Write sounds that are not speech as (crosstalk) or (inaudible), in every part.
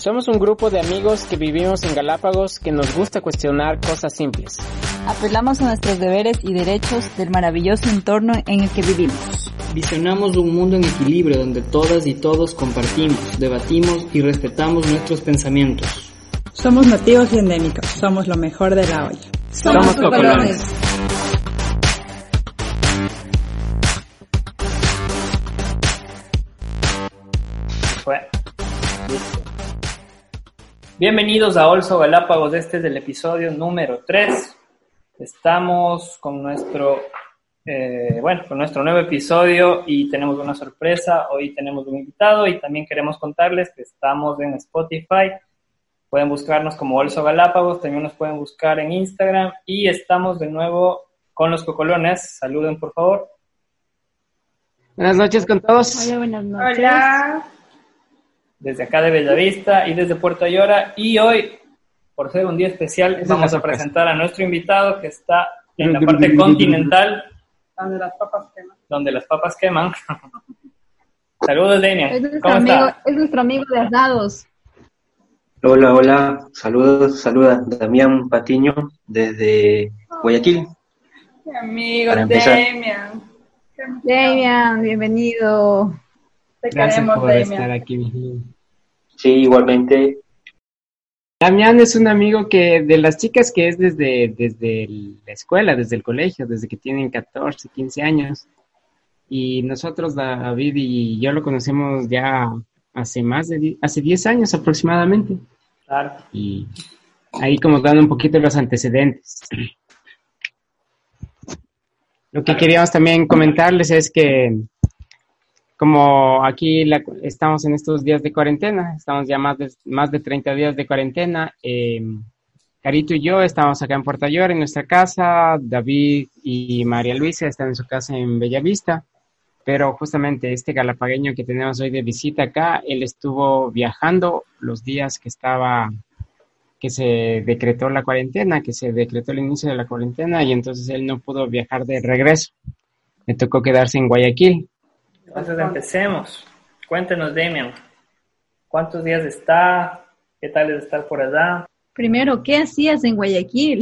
Somos un grupo de amigos que vivimos en Galápagos que nos gusta cuestionar cosas simples. Apelamos a nuestros deberes y derechos del maravilloso entorno en el que vivimos. Visionamos un mundo en equilibrio donde todas y todos compartimos, debatimos y respetamos nuestros pensamientos. Somos nativos y endémicos, somos lo mejor de la olla. Somos, somos Bienvenidos a Olso Galápagos, este es el episodio número 3. Estamos con nuestro, eh, bueno, con nuestro nuevo episodio y tenemos una sorpresa. Hoy tenemos un invitado y también queremos contarles que estamos en Spotify. Pueden buscarnos como Olso Galápagos, también nos pueden buscar en Instagram y estamos de nuevo con los cocolones. Saluden, por favor. Buenas noches con todos. Hola, buenas noches. Hola desde acá de Bellavista y desde Puerto Ayora. Y hoy, por ser un día especial, vamos a presentar a nuestro invitado que está en la parte continental. Donde las papas queman. Donde las papas queman. (laughs) Saludos, Denia. Es nuestro, amigo, es nuestro amigo de asados. Hola, hola. Saludos, saluda Damián Patiño desde Guayaquil. Mi amigo Damián. Damián, bienvenido. Te Gracias por estar aquí, Sí, igualmente. Damián es un amigo que de las chicas que es desde, desde la escuela, desde el colegio, desde que tienen 14, 15 años. Y nosotros, David y yo lo conocemos ya hace más de hace 10 años aproximadamente. Claro. Y ahí como dando un poquito los antecedentes. Lo que queríamos también comentarles es que como aquí estamos en estos días de cuarentena, estamos ya más de, más de 30 días de cuarentena, eh, Carito y yo estamos acá en Puerto Ayora, en nuestra casa, David y María Luisa están en su casa en Bellavista, pero justamente este galapagueño que tenemos hoy de visita acá, él estuvo viajando los días que estaba, que se decretó la cuarentena, que se decretó el inicio de la cuarentena y entonces él no pudo viajar de regreso. Le tocó quedarse en Guayaquil. Entonces empecemos. Cuéntenos, Demian, ¿cuántos días está? ¿Qué tal es estar por allá? Primero, ¿qué hacías en Guayaquil?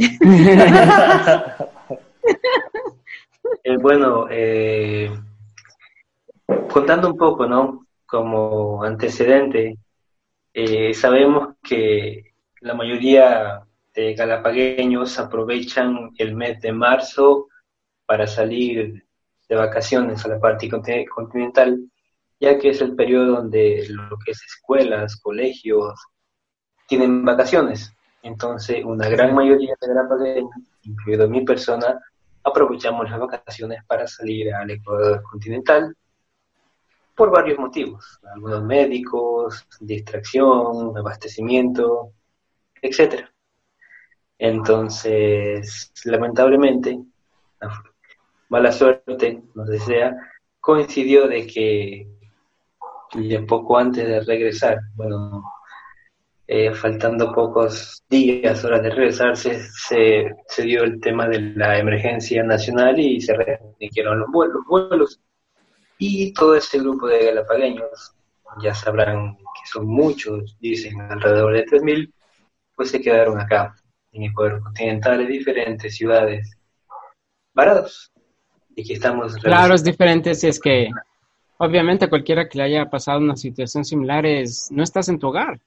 eh, bueno, eh, contando un poco, ¿no? Como antecedente, eh, sabemos que la mayoría de galapagueños aprovechan el mes de marzo para salir de vacaciones a la parte continental, ya que es el periodo donde lo que es escuelas, colegios, tienen vacaciones. Entonces, una gran mayoría de la pandemia, incluido mi persona, aprovechamos las vacaciones para salir al Ecuador continental por varios motivos, algunos médicos, distracción, abastecimiento, etcétera. Entonces, lamentablemente, mala suerte nos desea, coincidió de que poco antes de regresar, bueno, eh, faltando pocos días, horas de regresarse, se, se, dio el tema de la emergencia nacional y se restringieron los vuelos, vuelos. Y todo ese grupo de galapagueños, ya sabrán que son muchos, dicen alrededor de 3.000, pues se quedaron acá, en Ecuador continental, en diferentes ciudades, varados estamos... Claro, es diferente si es que, obviamente, cualquiera que le haya pasado una situación similar es, no estás en tu hogar.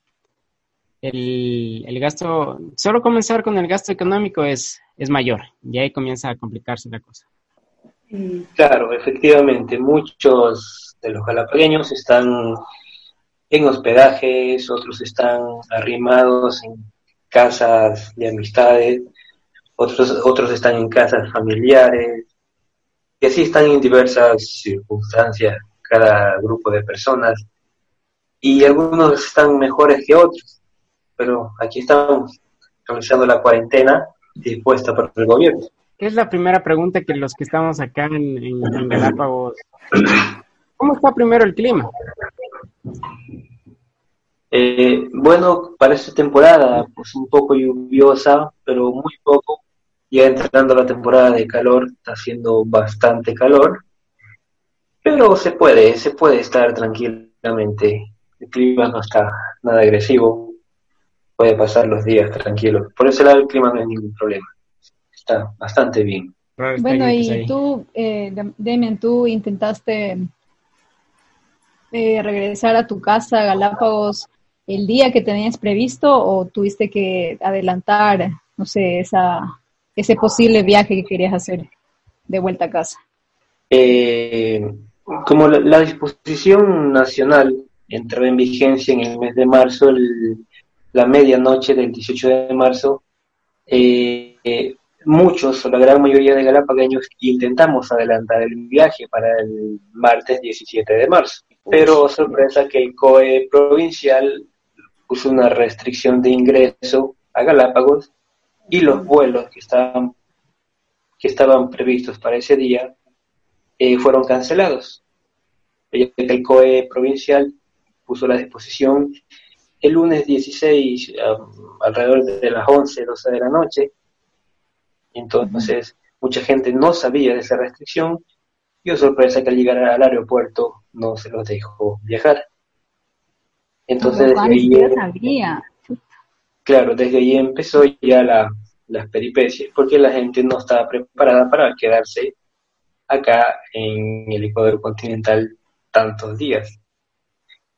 El, el gasto, solo comenzar con el gasto económico es, es mayor y ahí comienza a complicarse la cosa. Claro, efectivamente, muchos de los galapagueños están en hospedajes, otros están arrimados en casas de amistades, otros, otros están en casas familiares, y así están en diversas circunstancias cada grupo de personas y algunos están mejores que otros, pero aquí estamos realizando la cuarentena dispuesta por el gobierno. ¿Qué es la primera pregunta que los que estamos acá en, Galápagos? ¿Cómo está primero el clima? Eh, bueno, para esta temporada, pues un poco lluviosa, pero muy poco, ya entrando la temporada de calor, está haciendo bastante calor, pero se puede, se puede estar tranquilamente. El clima no está nada agresivo, puede pasar los días tranquilos. Por ese lado el clima no es ningún problema, está bastante bien. Bueno, y tú, eh, Demian, tú intentaste eh, regresar a tu casa, a Galápagos, el día que tenías previsto o tuviste que adelantar, no sé, esa, ese posible viaje que querías hacer de vuelta a casa? Eh, como la, disposición nacional entró en vigencia en el mes de marzo, la medianoche del 18 de marzo, eh, eh, muchos o la gran mayoría de galápagos intentamos adelantar el viaje para el martes 17 de marzo. Pero sorpresa que el COE provincial puso una restricción de ingreso a Galápagos y los vuelos que estaban, que estaban previstos para ese día eh, fueron cancelados. El COE provincial puso la disposición el lunes 16 alrededor de las 11, 12 de la noche. Entonces, mucha gente no sabía de esa restricción y, oh sorpresa, que al llegar al aeropuerto no se los dejó viajar. Entonces, claro, desde ahí empezó ya la, las peripecias, porque la gente no estaba preparada para quedarse acá en el Ecuador continental tantos días.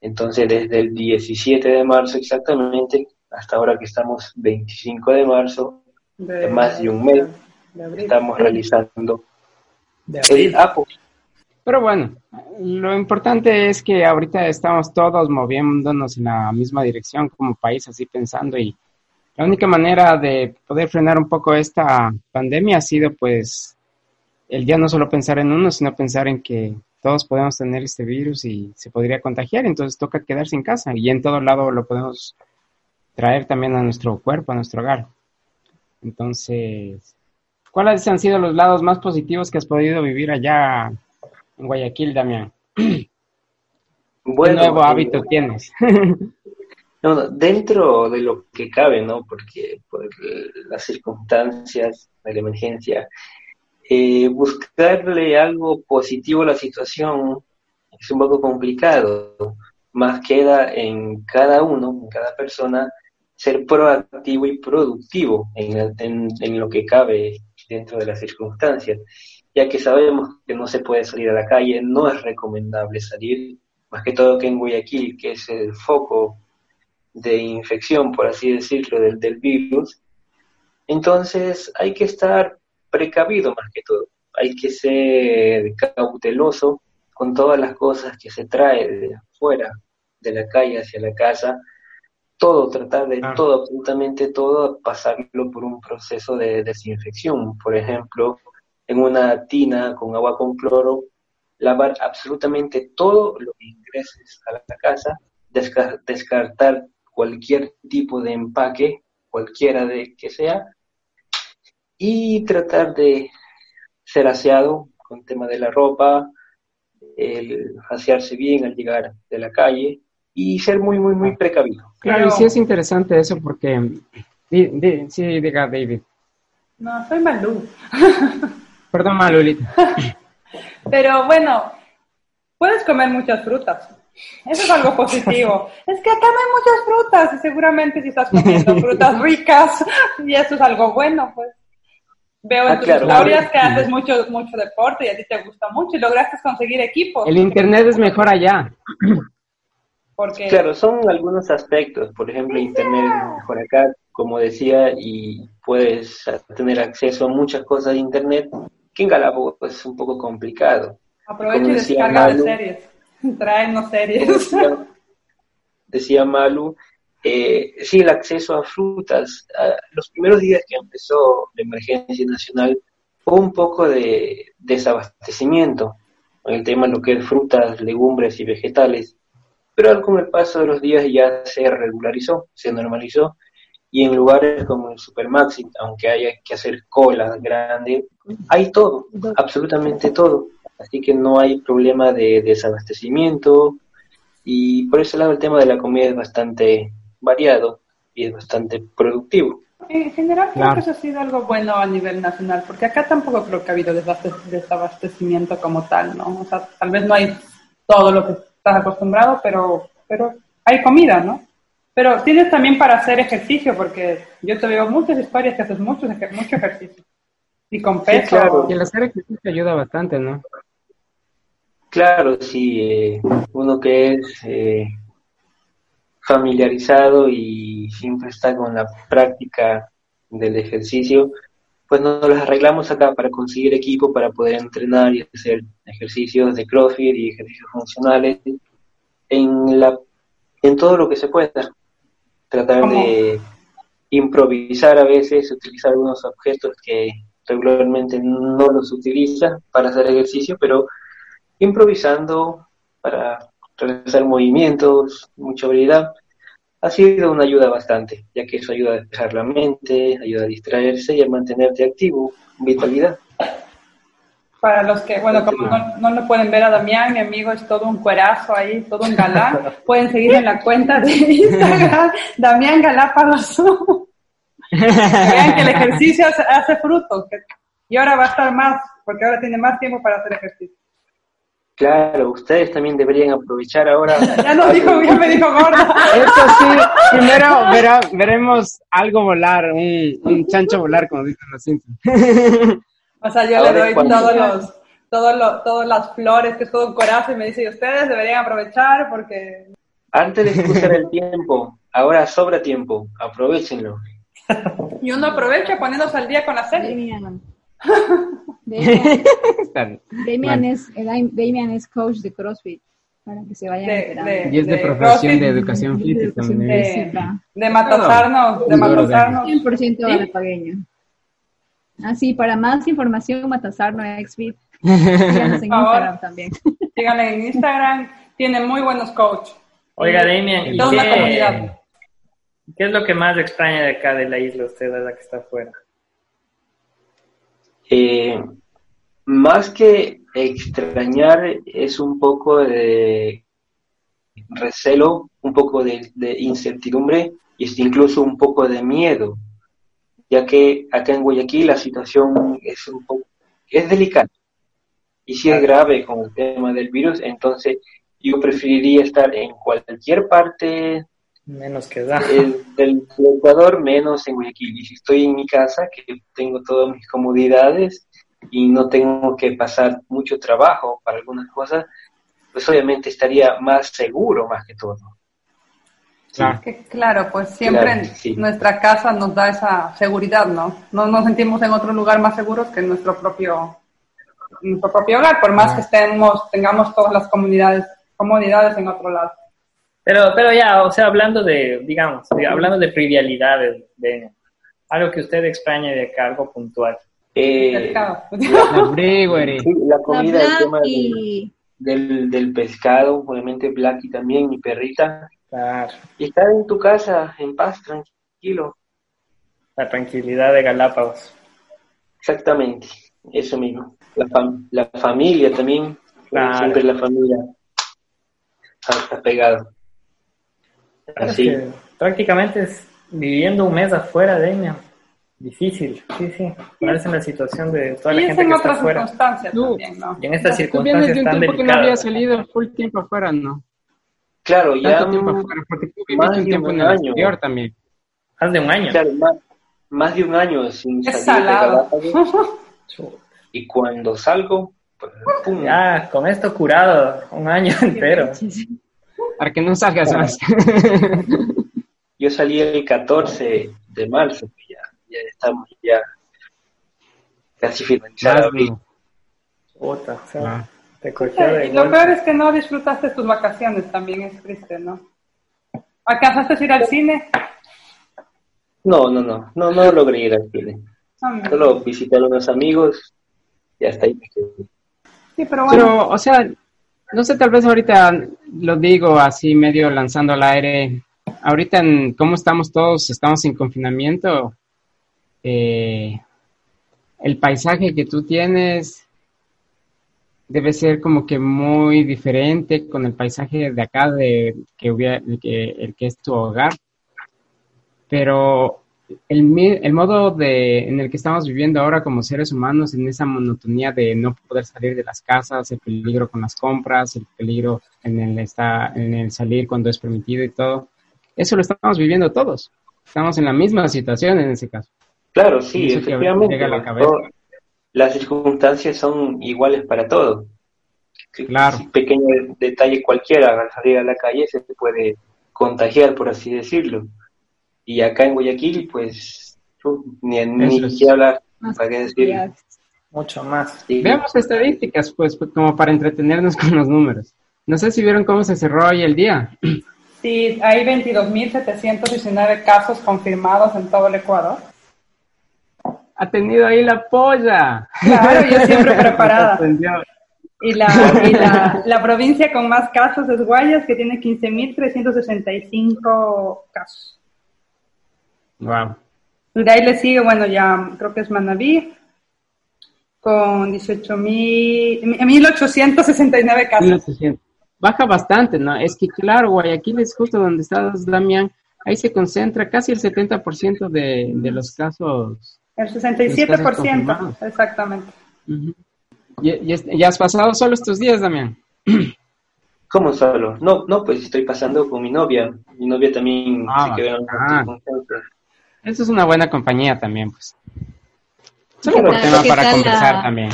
Entonces, desde el 17 de marzo exactamente, hasta ahora que estamos 25 de marzo, de, más de un mes, estamos realizando el APO. Pero bueno, lo importante es que ahorita estamos todos moviéndonos en la misma dirección como país, así pensando y la única manera de poder frenar un poco esta pandemia ha sido pues el ya no solo pensar en uno, sino pensar en que todos podemos tener este virus y se podría contagiar, entonces toca quedarse en casa y en todo lado lo podemos traer también a nuestro cuerpo, a nuestro hogar. Entonces, ¿cuáles han sido los lados más positivos que has podido vivir allá en Guayaquil, Damián? (clears throat) Bueno, ¿Qué nuevo hábito tienes? (laughs) No, dentro de lo que cabe, ¿no? Porque por las circunstancias de la emergencia, eh, buscarle algo positivo a la situación es un poco complicado. Más queda en cada uno, en cada persona, ser proactivo y productivo en, en lo que cabe dentro de las circunstancias, ya que sabemos que no se puede salir a la calle, no es recomendable salir, más que todo que en Guayaquil, que es el foco de infección, por así decirlo, del, del virus, entonces hay que estar precavido más que todo. Hay que ser cauteloso con todas las cosas que se trae de afuera, de la calle hacia la casa, todo, tratar de ah. todo, absolutamente todo, pasarlo por un proceso de desinfección. Por ejemplo, en una tina con agua con cloro, lavar absolutamente todo lo que ingreses a la casa, descartar cualquier tipo de empaque, cualquiera de que sea, y tratar de ser aseado con el tema de la ropa, el asearse bien al llegar de la calle y ser muy, muy, muy precavido. Claro, y sí es interesante eso porque... sí, diga David. No, soy Malú. (laughs) Perdón, Malulita. (laughs) Pero bueno, puedes comer muchas frutas. Eso es algo positivo. es que acá no hay muchas frutas y seguramente si estás comiendo frutas (laughs) ricas y eso es algo bueno, pues. Veo en ah, tus historias que haces mucho, mucho deporte y a ti te gusta mucho y lograste conseguir equipos. El internet es mejor allá. Porque... Claro, son algunos aspectos. Por ejemplo, internet es mejor acá, como decía, y puedes tener acceso a muchas cosas de internet que en Galápagos es un poco complicado. Aprovecha y descarga de series. (laughs) Traernos series. Decía, Malu, eh, sí, el acceso a frutas. los primeros días que empezó la emergencia nacional fue un poco de desabastecimiento en el tema de lo que es frutas, legumbres y vegetales, pero con el paso de los días ya se regularizó, se normalizó, y en lugares como el Supermaxi, aunque haya que hacer cola grande, hay todo, absolutamente todo así que no hay problema de desabastecimiento y por ese lado el tema de la comida es bastante variado y es bastante productivo. En general creo que eso ha sido algo bueno a nivel nacional, porque acá tampoco creo que ha habido desabastecimiento como tal, ¿no? O sea, tal vez no hay todo lo que estás acostumbrado, pero, pero hay comida, ¿no? Pero tienes también para hacer ejercicio, porque yo te veo muchas historias que haces mucho, mucho ejercicio. Y con peso. claro. Y el hacer ejercicio ayuda bastante, ¿no? Claro, sí. Eh, uno que es eh, familiarizado y siempre está con la práctica del ejercicio, pues nos los arreglamos acá para conseguir equipo para poder entrenar y hacer ejercicios de CrossFit y ejercicios funcionales en, la, en todo lo que se pueda. Tratar de improvisar a veces, utilizar algunos objetos que regularmente no los utiliza para hacer ejercicio, pero improvisando para realizar movimientos, mucha habilidad, ha sido una ayuda bastante, ya que eso ayuda a despejar la mente, ayuda a distraerse y a mantenerte activo, vitalidad. Para los que, bueno, como no, lo pueden ver a Damián, mi amigo es todo un cuerazo ahí, todo un galán, (laughs) pueden seguir en la cuenta de Instagram, (laughs) Damián Galápagos. Vean que el ejercicio hace, hace fruto, y ahora va a estar más, porque ahora tiene más tiempo para hacer ejercicio. Claro, ustedes también deberían aprovechar ahora. (laughs) ya nos dijo, ya me dijo gorda. Eso sí, primero veremos algo volar, un, un, chancho volar, como dicen los Simpsons. O sea, yo le doy todos los, todos todas las flores, que es todo un coraje, y me dice, y ustedes deberían aprovechar porque... Antes de cruzar el tiempo, ahora sobra tiempo, aprovechenlo. y uno aprovecha poniéndose al día con la serie. Damian, (laughs) es, Damian es coach de CrossFit para que se vayan de, y es de, profesión de educación física. De, de matasarnos, de matasarnos. 100% galapagueño. Así, ah, para más información, matasarno Xfit. (laughs) Síganos en Instagram también. Síganle en Instagram, tiene muy buenos coaches. Oiga, Damian, ¿y qué, ¿qué es lo que más extraña de acá de la isla usted, la que está afuera? Eh, más que extrañar es un poco de recelo, un poco de, incertidumbre y incluso un poco de miedo, ya que acá en Guayaquil la situación es un poco es delicada y si es grave con el tema del virus, entonces yo preferiría estar en cualquier parte menos que da. del Ecuador, menos en Guayaquil. Y si estoy en mi casa, que tengo todas mis comodidades y no tengo que pasar mucho trabajo para algunas cosas, pues obviamente estaría más seguro más que todo. Claro, pues siempre nuestra casa nos da esa seguridad, ¿no? No nos sentimos en otro lugar más seguros que en nuestro propio, nuestro propio hogar, por más que estemos, tengamos todas las comunidades, comodidades en otro lado. Pero, pero ya, o sea, hablando de, digamos, hablando de trivialidades, de algo que usted extraña de acá, algo puntual. Eh, (laughs) la, la comida, el tema del, del, pescado, obviamente Blacky también, mi perrita. Claro. Y estar en tu casa, en paz, tranquilo. La tranquilidad de Galápagos. Exactamente, eso mismo. La, la familia también, siempre la familia está pegado. Así. prácticamente es viviendo un mes afuera de ella. Difícil, sí, sí. Ponerse en la situación de toda la gente que está afuera. También, ¿no? Y en estas circunstancias tan delicadas. que no había salido full tiempo afuera, ¿no? Claro, ya. Tanto tiempo afuera, porque tú viviste un tiempo en el exterior también. Más de un año. Claro, más, de un año sin es salir salado. de y cuando salgo, pues, pum. Ya, con esto curado, un año entero. Para que no salgas más. (laughs) Yo salí el 14 de marzo, ya, ya estamos ya casi finalizados. Otra, o sea, ah. Te y lo peor es que no disfrutaste tus vacaciones, también es triste, ¿no? ¿Alcanzaste a ir al cine? No, no, no, no, no logré ir al cine. Ah, Solo visité a unos amigos y hasta ahí me quedé. Sí, pero bueno. Pero, o sea, no sé, tal vez ahorita lo digo así medio lanzando al aire. Ahorita, en ¿cómo estamos todos? Estamos en confinamiento. Eh, el paisaje que tú tienes debe ser como que muy diferente con el paisaje de acá, de que, hubiera, que el que es tu hogar. Pero el, el modo de, en el que estamos viviendo ahora como seres humanos, en esa monotonía de no poder salir de las casas, el peligro con las compras, el peligro en el, está, en el salir cuando es permitido y todo, eso lo estamos viviendo todos. Estamos en la misma situación en ese caso. Claro, sí, efectivamente. Las circunstancias son iguales para todos. Claro. Un pequeño detalle cualquiera al salir a la calle se puede contagiar, por así decirlo. Y acá en Guayaquil, pues, ni, ni siquiera hablar, ¿para qué decir? Mucho más. Veamos estadísticas, pues, como para entretenernos (laughs) con los números. No sé si vieron cómo se cerró hoy el día. Sí, hay 22.719 casos confirmados en todo el Ecuador. Ha tenido ahí la polla. Claro, yo siempre (laughs) preparada. Y la, la, provincia con más casos es Guayas, que tiene 15.365 casos. Wow. Y de ahí le sigue, bueno, ya creo que es Manaví, con 18.000, 1.869 casos. Baja bastante, ¿no? Es que, claro, Guayaquil es justo donde estás, Damián. Ahí se concentra casi el 70% de, de los casos. El 67%, exactamente. ¿Y, has pasado solo estos días, Damián? (clears throat) ¿Cómo solo? No, no, pues estoy pasando con mi novia. Mi novia también ah, se quedó ah. Eso es una buena compañía también, pues. Solo por tema para conversar también.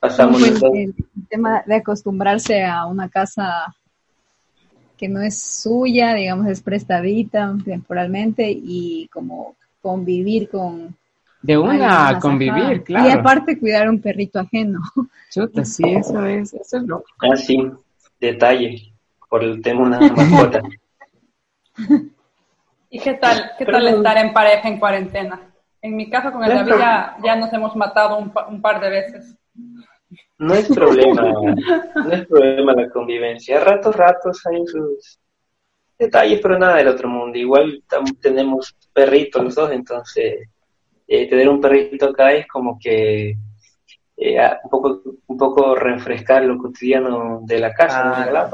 Pasamos el, tema de acostumbrarse a una casa que no es suya, digamos, es prestadita temporalmente y como convivir con de una a convivir, claro. Y aparte cuidar un perrito ajeno. Chuta, sí, eso es, eso es loco. Ah, sí, detalle, por el tema de una mascota. (laughs) ¿Y qué tal, qué tal estar en pareja en cuarentena? En mi caso con el David ya, ya nos hemos matado un, un, par de veces. No es problema, (laughs) no es problema la convivencia. Ratos, ratos hay sus detalles, pero nada del otro mundo. Igual tenemos perritos los dos, entonces eh, tener un perrito acá es como que eh, un, poco, un poco refrescar lo cotidiano de la casa, ¿no? Ah,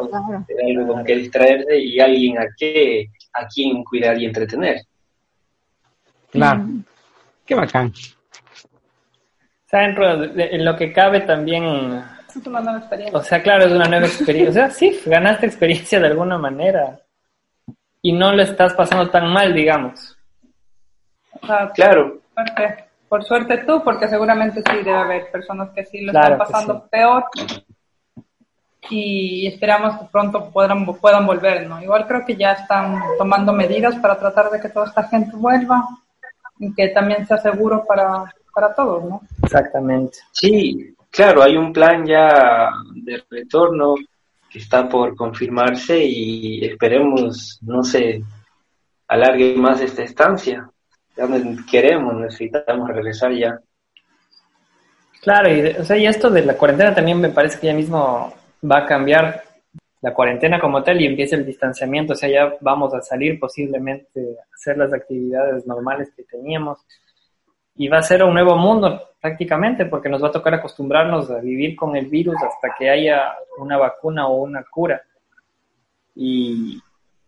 algo con que distraerse y alguien a, qué, a quien cuidar y entretener. Claro, mm. qué bacán. O sea, en lo que cabe también... Es una nueva experiencia. O sea, claro, es una nueva experiencia. O sea, sí, ganaste experiencia de alguna manera. Y no lo estás pasando tan mal, digamos. claro por suerte tú, porque seguramente sí debe haber personas que sí lo están pasando peor y esperamos que pronto puedan, puedan volver, ¿no? Igual creo que ya están tomando medidas para tratar de que toda esta gente vuelva y que también sea seguro para, para todos, ¿no? Exactamente. Sí, claro, hay un plan ya de retorno que está por confirmarse y esperemos, no se alargue más esta estancia queremos, necesitamos regresar ya. Claro, y, o sea, y esto de la cuarentena también me parece que ya mismo va a cambiar la cuarentena como tal y empieza el distanciamiento, o sea, ya vamos a salir posiblemente a hacer las actividades normales que teníamos y va a ser un nuevo mundo prácticamente porque nos va a tocar acostumbrarnos a vivir con el virus hasta que haya una vacuna o una cura. Y,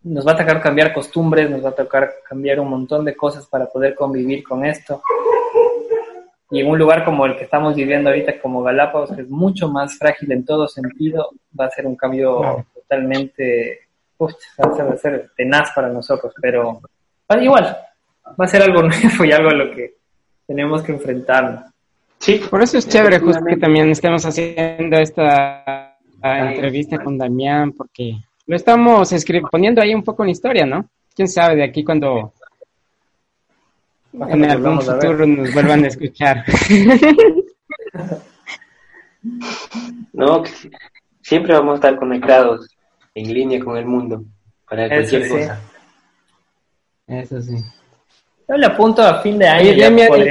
nos va a tocar cambiar costumbres, nos va a tocar cambiar un montón de cosas para poder convivir con esto. Y en un lugar como el que estamos viviendo ahorita, como Galápagos, que es mucho más frágil en todo sentido, va a ser un cambio totalmente, uf, va a ser tenaz para nosotros, pero igual, va a ser algo (laughs) nuevo y algo a lo que tenemos que enfrentarnos. Sí, por eso es chévere justo que también estemos haciendo esta entrevista con Damián, porque lo estamos poniendo ahí un poco en historia, ¿no? Quién sabe de aquí cuando en algún futuro nos vuelvan a escuchar. (laughs) no, siempre vamos a estar conectados en línea con el mundo para cualquier cosa. Eso sí. Yo le apunto a fin de año.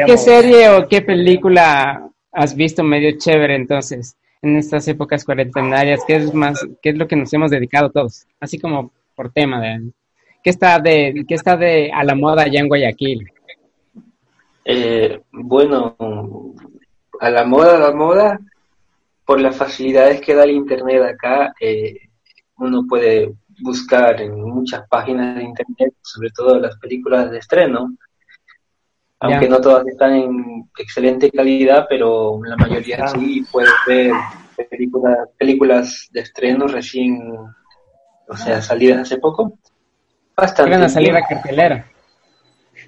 ¿Qué serie o qué película has visto medio chévere entonces? En estas épocas cuarentenarias? ¿Qué es más, qué es lo que nos hemos dedicado todos? Así como por tema de ¿qué está de qué está de a la moda allá en Guayaquil? Eh, bueno, a la moda, a la moda, por las facilidades que da el internet acá, eh, uno puede buscar en muchas páginas de internet, sobre todo las películas de estreno, aunque no todas están en excelente calidad, pero la mayoría sí puedes ver películas, películas de estreno recién, o sea, salidas hace poco. Bastante. Iban a salir a cartelera.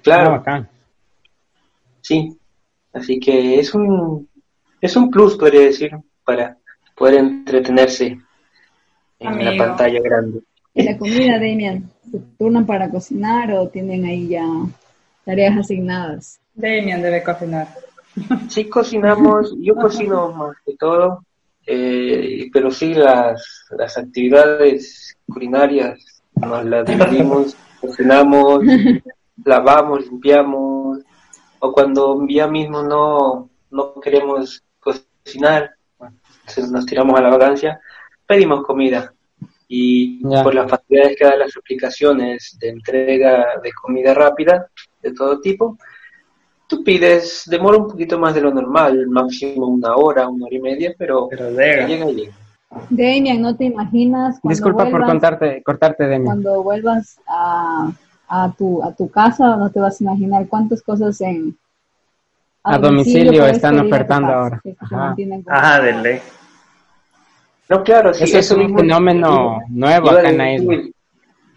Claro. Ah, Sí, así que es un, es un plus, podría decir, para poder entretenerse en Amigo. la pantalla grande. ¿Y la comida, Damian? ¿Se turnan para cocinar o tienen ahí ya tareas asignadas? Damian debe cocinar. (laughs) Sí cocinamos, yo cocino más que todo, eh, pero sí las, las actividades culinarias nos las dividimos, (laughs) cocinamos, lavamos, limpiamos, o cuando ya mismo no, no queremos cocinar, entonces nos tiramos a la vacancia, pedimos comida. Y Ya. por las facilidades que dan las aplicaciones de entrega de comida rápida, de todo tipo, tú pides, demora un poquito más de lo normal, máximo una hora, una hora y media, pero Pero llega. llega y llega. Damian, ¿no te imaginas cuando Disculpa por contarte, cortarte, Demi. cuando vuelvas a, a, tu, a tu casa, no te vas a imaginar cuántas cosas en A domicilio están ofertando casa, ahora. Ajá. Ah, de ley. No, claro, sí, Eso es un fenómeno nuevo iba a acá en la decir- isla.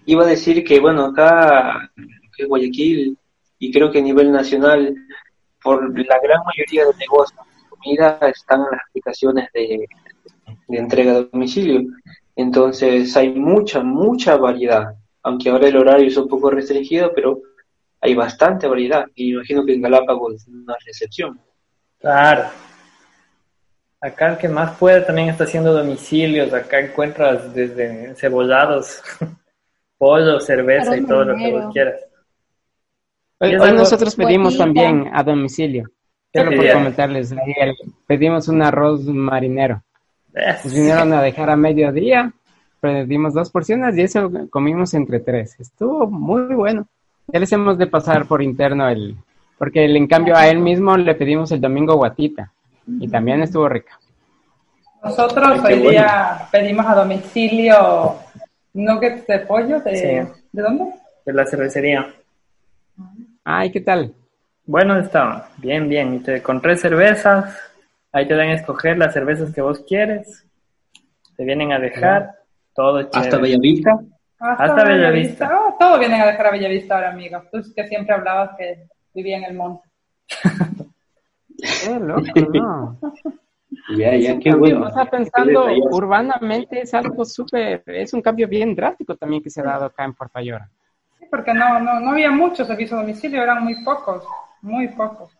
Iba a decir que, bueno, acá en Guayaquil y creo que a nivel nacional, por la gran mayoría de negocios de comida están en las aplicaciones de, de entrega a domicilio. Entonces hay mucha, mucha variedad. Aunque ahora el horario es un poco restringido, pero hay bastante variedad. Y imagino que en Galápagos no es excepción. Claro. Acá el que más puede también está haciendo domicilios. Acá encuentras desde cebollados, (laughs) pollo, cerveza y todo lo que vos quieras. Hoy, hoy nosotros pedimos también a domicilio. ¿Qué Solo por comentarles, pedimos un arroz marinero. Nos vinieron a dejar a mediodía, pedimos dos porciones y eso comimos entre tres. Estuvo muy bueno. Ya les hemos de pasar por interno el, porque el- en cambio a él mismo le pedimos el domingo guatita y también estuvo rica. Nosotros Ay, hoy día pedimos a domicilio nuggets de pollo. ¿De, Sí. ¿de dónde? de la cervecería. Ay, ¿qué tal? Bueno, está bien, bien. Y te, con tres cervezas, ahí te dan a escoger las cervezas que vos quieres. Te vienen a dejar todo chévere. Hasta Bellavista. Hasta, Hasta Bellavista. Bellavista. Oh, todo vienen a dejar a Bellavista ahora, amigo. Tú que siempre hablabas que vivía en el monte. Qué (laughs) loco, ¿no? (laughs) Ya, ya, qué Cambio, bueno. O sea, pensando urbanamente es algo súper, es un cambio bien drástico también que se ha dado acá en Puerto Ayora. Porque no, no, no había muchos servicios a domicilio, eran muy pocos, muy pocos.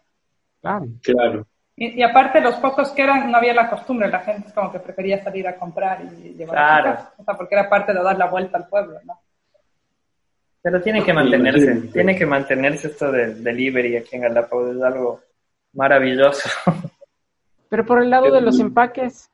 Claro. Claro. Y, y aparte, los pocos que eran, no había la costumbre, la gente es como que prefería salir a comprar y llevar a Claro. casa. O sea, porque era parte de dar la vuelta al pueblo, ¿no? Pero tiene que mantenerse, tiene que mantenerse esto del delivery aquí en Galápagos, es algo maravilloso. (laughs) Pero por el lado de los empaques.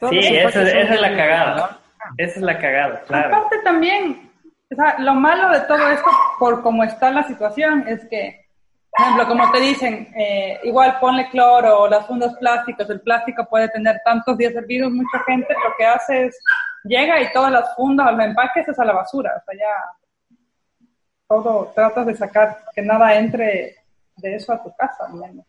Sí, los esa, empaques son esa es la cagada. Esa es la cagada, claro. Aparte también, o sea, lo malo de todo esto, por cómo está la situación, es que, por ejemplo, como te dicen, eh, igual ponle cloro o las fundas plásticas, el plástico puede tener tantos días servidos, mucha gente lo que hace es, llega y todas las fundas, los empaques es a la basura, o sea, ya todo, tratas de sacar que nada entre de eso a tu casa, al menos.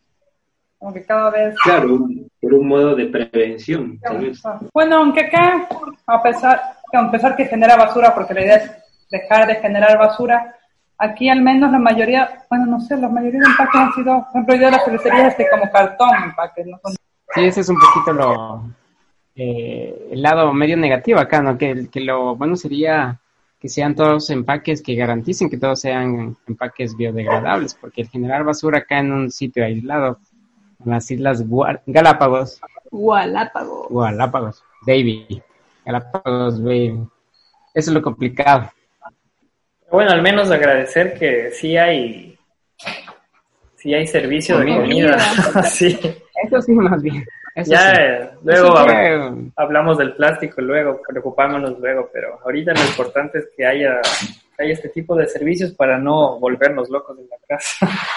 Como que cada vez Claro, por un modo de prevención, tal vez. bueno, aunque acá, a pesar, a pesar que genera basura, porque la idea es dejar de generar basura, aquí al menos la mayoría, bueno, no sé, la mayoría de empaques han sido, por ejemplo, las cervecerías este, como cartón empaques, no son Sí, ese es un poquito lo eh, el lado medio negativo acá, ¿no? Que, que lo bueno sería que sean todos empaques que garanticen que todos sean empaques biodegradables, porque el generar basura acá en un sitio aislado, en las islas Galápagos, Gualápago. Galápagos, baby, Galápagos, baby, eso es lo complicado. Bueno, al menos agradecer que sí hay, sí hay servicio de Comida. (laughs) sí. Eso sí, más bien. Eso Ya, sí. eh, luego Eso hab- fue- hablamos del plástico luego, preocupámonos luego, pero ahorita lo importante es que haya, que haya este tipo de servicios para no volvernos locos en la casa. (laughs)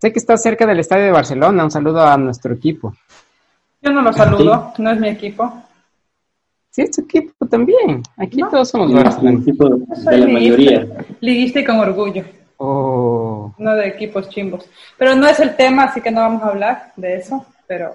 Sé que está cerca del estadio de Barcelona. Un saludo a nuestro equipo. Yo no lo saludo, no es mi equipo. Es tu equipo también. Aquí todos somos Barcelona. de soy la liguista, mayoría. con orgullo, Oh. no de equipos chimbos. Pero no es el tema, así que no vamos a hablar de eso, pero.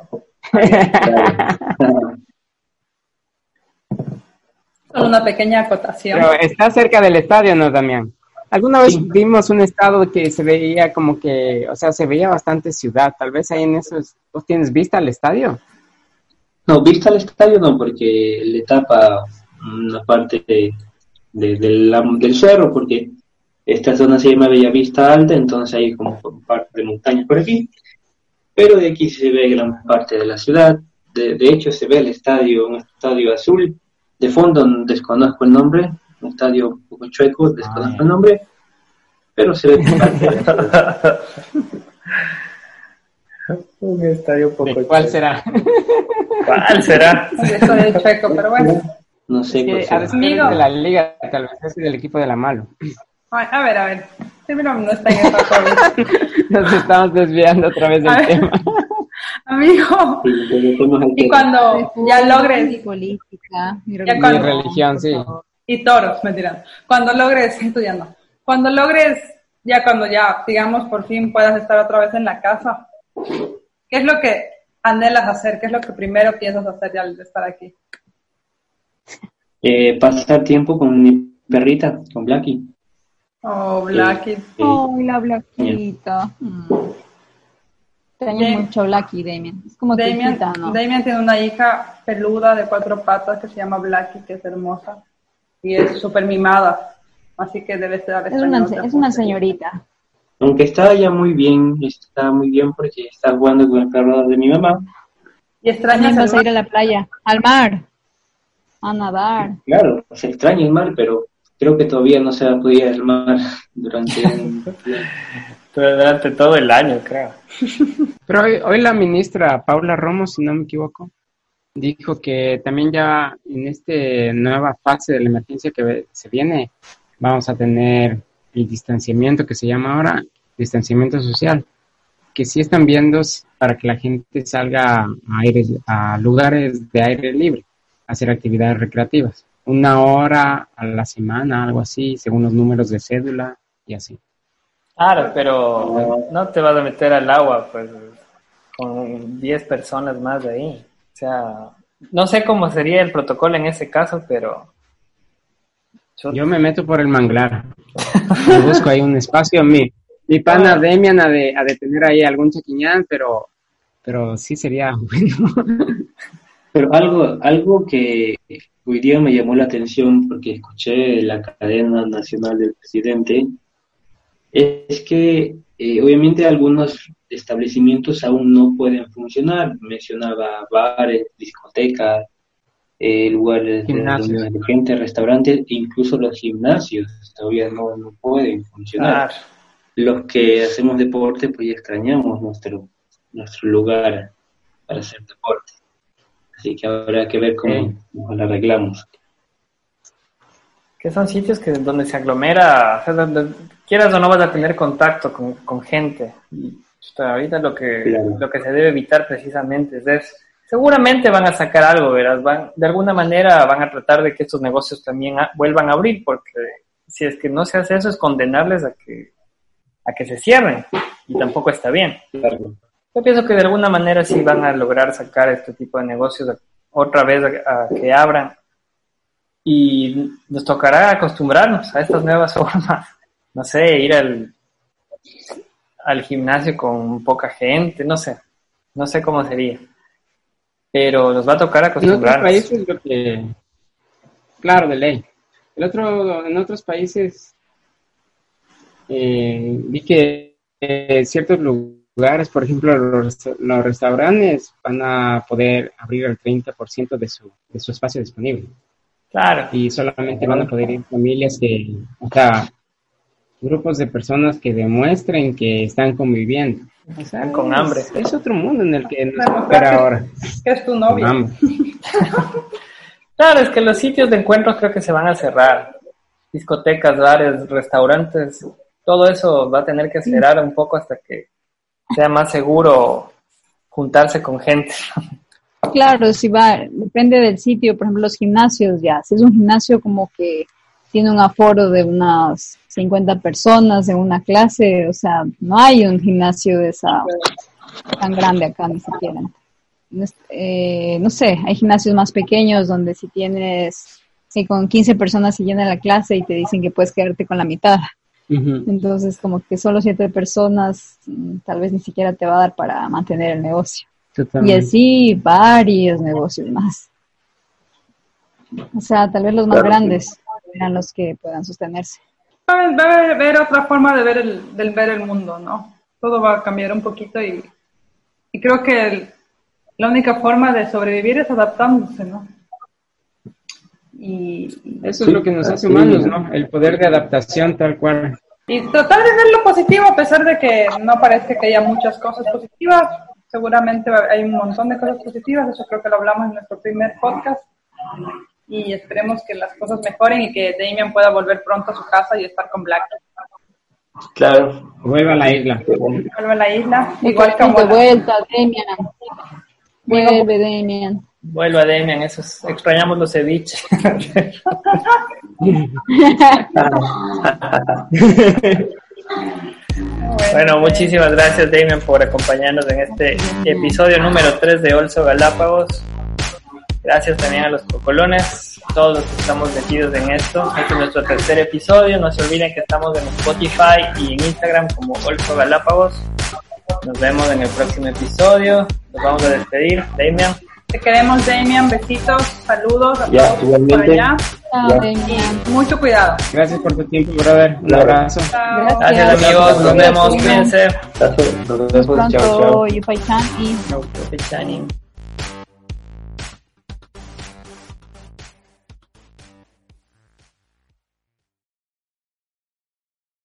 Solo una pequeña acotación. Pero está cerca del estadio, ¿no, Damián? Alguna vez vimos un estado que se veía como que, o sea, se veía bastante ciudad. Tal vez ahí en esos, ¿vos tienes vista al estadio? No, vista al estadio no, porque le tapa una parte de, de- del, del cerro, porque esta zona se llama Bellavista Alta, entonces hay como parte de montaña por aquí. Pero de aquí se ve gran parte de la ciudad. De, de hecho, se ve el estadio, un estadio azul. De fondo desconozco el nombre, un estadio un poco chueco, desconozco Ah, el nombre, pero se ve parte de la ciudad. (laughs) Un estadio un poco ¿De ¿Cuál será? ¿Cuál será? Eso de chueco, pero bueno. No sé a veces Amigo. de la liga, tal vez es del equipo de la malo. Ay, a ver, a ver. Sí, pero no está en COVID. (laughs) Nos estamos desviando otra vez del tema. (laughs) Amigo, y cuando ya logres Mi política, mi religión, cuando- Mi religión, sí. y toros, me dirán. Cuando logres, (laughs) estudiando, cuando logres, ya cuando ya, digamos, por fin puedas estar otra vez en la casa, ¿qué es lo que anhelas hacer? ¿Qué es lo que primero piensas hacer ya al estar aquí? Eh, pasar tiempo con mi perrita, con Blackie. Oh, Blackie. Sí. Ay, la Blaquita. Mm. Extraño mucho Blackie, Damien. Es como hijita, ¿no? Damian tiene una hija peluda de cuatro patas que se llama Blackie, que es hermosa y es súper mimada. Así que debe estar Es una, es señorita. Aunque está ya muy bien, está muy bien porque está jugando con el perro de mi mamá. Y extrañas a ir a la playa, al mar, a nadar. Claro, se extraña el mar, pero creo que todavía no se va a poder ir al mar (laughs) durante un (laughs) durante todo el año, creo. (laughs) Pero hoy, hoy la ministra Paula Romo, si no me equivoco, dijo que también ya en esta nueva fase de la emergencia que se viene, vamos a tener el distanciamiento que se llama ahora, distanciamiento social, que sí están viendo para que la gente salga a, aire, a lugares de aire libre, a hacer actividades recreativas. Una hora a la semana, algo así, según los números de cédula y así. Claro, pero no te vas a meter al agua, pues, con 10 personas más de ahí. O sea, no sé cómo sería el protocolo en ese caso, pero... Yo me meto por el manglar. (laughs) Me busco ahí un espacio. Mi, mi pana Demian ha de, ha de tener ahí algún chaquiñán, pero, pero sí sería (laughs) bueno. Pero algo, algo que hoy día me llamó la atención porque escuché la cadena nacional del presidente, es que eh, obviamente algunos establecimientos aún no pueden funcionar. Mencionaba bares, discotecas, eh, lugares de Gimnasios. reunión de gente, restaurantes, e incluso los gimnasios todavía no, no pueden funcionar. Claro. Los que hacemos deporte, pues ya extrañamos nuestro, nuestro lugar para hacer deporte. Así que habrá que ver cómo Sí. nos lo arreglamos. Que son sitios que donde se aglomera, o sea, donde quieras o no vas a tener contacto con, con gente. Y sea, ahorita lo que, Claro. lo que se debe evitar precisamente es eso. Seguramente van a sacar algo, verás, van, de alguna manera van a tratar de que estos negocios también a- vuelvan a abrir, porque si es que no se hace eso es condenarles a que, a que se cierren, y tampoco está bien. Yo pienso que de alguna manera sí van a lograr sacar este tipo de negocios otra vez a, a que abran y nos tocará acostumbrarnos a estas nuevas (laughs) formas. No sé, ir al, al gimnasio con poca gente, no sé, no sé cómo sería. Pero nos va a tocar En otros acostumbrarnos. países lo que... Claro, de ley. El otro, en otros países eh, vi que eh, ciertos lugares, por ejemplo, los, los restaurantes van a poder abrir el 30% de su, de su espacio disponible. Claro, y solamente van a poder ir familias que, o sea, grupos de personas que demuestren que están conviviendo. O sea, con es- hambre. Es, otro mundo en el que nos Bueno, espera que- ahora. que es tu novia. (laughs) claro, es que los sitios de encuentro creo que se van a cerrar. Discotecas, bares, restaurantes, todo eso va a tener que acelerar un poco hasta que sea más seguro juntarse con gente. Claro, si va, depende del sitio, por ejemplo, los gimnasios ya. Si es un gimnasio como que tiene un aforo de unas 50 personas en una clase, o sea, no hay un gimnasio de esa tan grande acá ni siquiera. No eh, no sé, hay gimnasios más pequeños donde si tienes si con 15 personas se llena la clase y te dicen que puedes quedarte con la mitad. Entonces, como que solo siete personas tal vez ni siquiera te va a dar para mantener el negocio. Y así varios negocios más. O sea, tal vez los más grandes eran los que puedan sostenerse. Va a haber otra forma de ver el, del ver el mundo, ¿no? Todo va a cambiar un poquito y, y creo que la única forma de sobrevivir es adaptándose, ¿no? Y, Eso es lo que nos hace humanos, ¿no? El poder de adaptación tal cual. Y tratar de ver lo positivo a pesar de que no parece que haya muchas cosas positivas. Seguramente hay un montón de cosas positivas, eso creo que lo hablamos en nuestro primer podcast. Y esperemos que las cosas mejoren y que Damian pueda volver pronto a su casa y estar con Black. Claro. Vuelva a la isla. Vuelva a la isla. Igual que de vuelta, Damian. Vuelve, Damian. Vuelva, Damian, esos, extrañamos los ceviches. (laughs) bueno, muchísimas gracias, Damian, por acompañarnos en este episodio número 3 de Olso Galápagos. Gracias también a los cocolones, todos los que estamos metidos en esto. Este es nuestro tercer episodio. No se olviden que estamos en Spotify y en Instagram como Olso Galápagos. Nos vemos en el próximo episodio. Nos vamos a despedir. Damian. Te queremos, Damian. Besitos, saludos a ya, todos por allá. mucho cuidado. Gracias por tu tiempo, brother. Un abrazo. Gracias, Gracias amigos. Nos vemos. Cuídense. Nos vemos. Chao, chao. Chao,